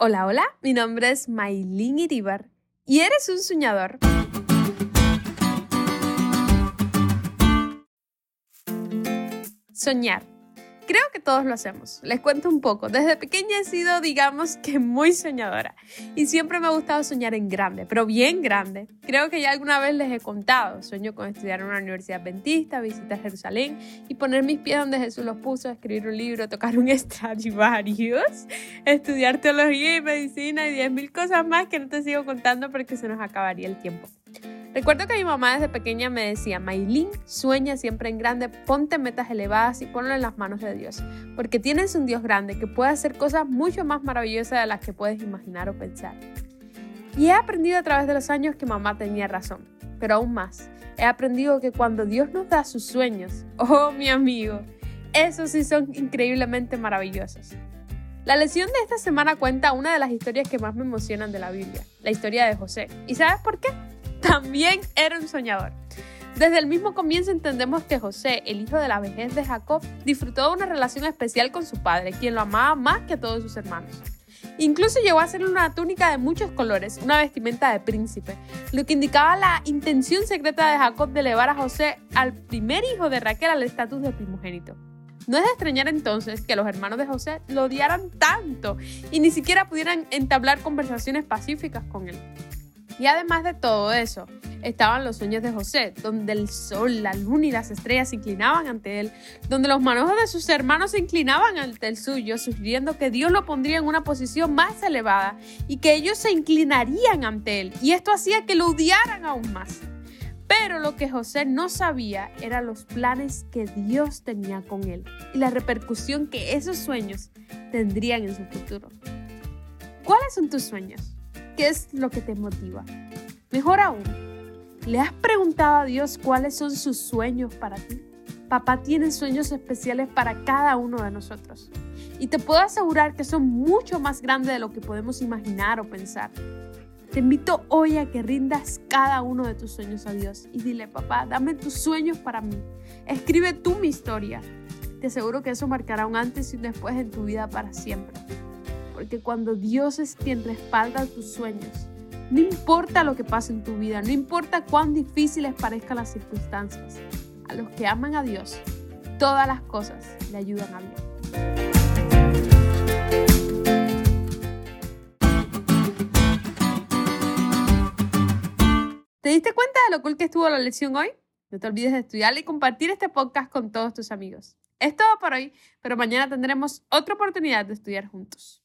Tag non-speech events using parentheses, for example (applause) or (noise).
Hola, hola, mi nombre es Maylin Iribar y eres un soñador. Soñar. Creo que todos lo hacemos. Les cuento un poco. Desde pequeña he sido, digamos que muy soñadora. Y siempre me ha gustado soñar en grande, pero bien grande. Creo que ya alguna vez les he contado. Sueño con estudiar en una universidad adventista, visitar Jerusalén y poner mis pies donde Jesús los puso, escribir un libro, tocar un (laughs) Stradivarius, estudiar teología y medicina y 10.000 cosas más que no te sigo contando porque se nos acabaría el tiempo. Recuerdo que mi mamá desde pequeña me decía, Maylin, sueña siempre en grande, ponte metas elevadas y ponlo en las manos de Dios, porque tienes un Dios grande que puede hacer cosas mucho más maravillosas de las que puedes imaginar o pensar. Y he aprendido a través de los años que mamá tenía razón, pero aún más, he aprendido que cuando Dios nos da sus sueños, oh mi amigo, esos sí son increíblemente maravillosos. La lección de esta semana cuenta una de las historias que más me emocionan de la Biblia, la historia de José. ¿Y sabes por qué? También era un soñador. Desde el mismo comienzo entendemos que José, el hijo de la vejez de Jacob, disfrutó de una relación especial con su padre, quien lo amaba más que a todos sus hermanos. Incluso llegó a hacerle una túnica de muchos colores, una vestimenta de príncipe, lo que indicaba la intención secreta de Jacob de elevar a José, al primer hijo de Raquel, al estatus de primogénito. No es de extrañar entonces que los hermanos de José lo odiaran tanto y ni siquiera pudieran entablar conversaciones pacíficas con él. Y además de todo eso, estaban los sueños de José, donde el sol, la luna y las estrellas se inclinaban ante él, donde los manojos de sus hermanos se inclinaban ante el suyo, sugiriendo que Dios lo pondría en una posición más elevada y que ellos se inclinarían ante él. Y esto hacía que lo odiaran aún más. Pero lo que José no sabía eran los planes que Dios tenía con él y la repercusión que esos sueños tendrían en su futuro. ¿Cuáles son tus sueños? ¿Qué es lo que te motiva? Mejor aún, ¿le has preguntado a Dios cuáles son sus sueños para ti? Papá tiene sueños especiales para cada uno de nosotros. Y te puedo asegurar que son mucho más grandes de lo que podemos imaginar o pensar. Te invito hoy a que rindas cada uno de tus sueños a Dios y dile, papá, dame tus sueños para mí. Escribe tú mi historia. Te aseguro que eso marcará un antes y un después en tu vida para siempre porque cuando Dios es quien respalda tus sueños, no importa lo que pase en tu vida, no importa cuán difíciles parezcan las circunstancias, a los que aman a Dios, todas las cosas le ayudan a Dios. ¿Te diste cuenta de lo cool que estuvo la lección hoy? No te olvides de estudiarla y compartir este podcast con todos tus amigos. Es todo por hoy, pero mañana tendremos otra oportunidad de estudiar juntos.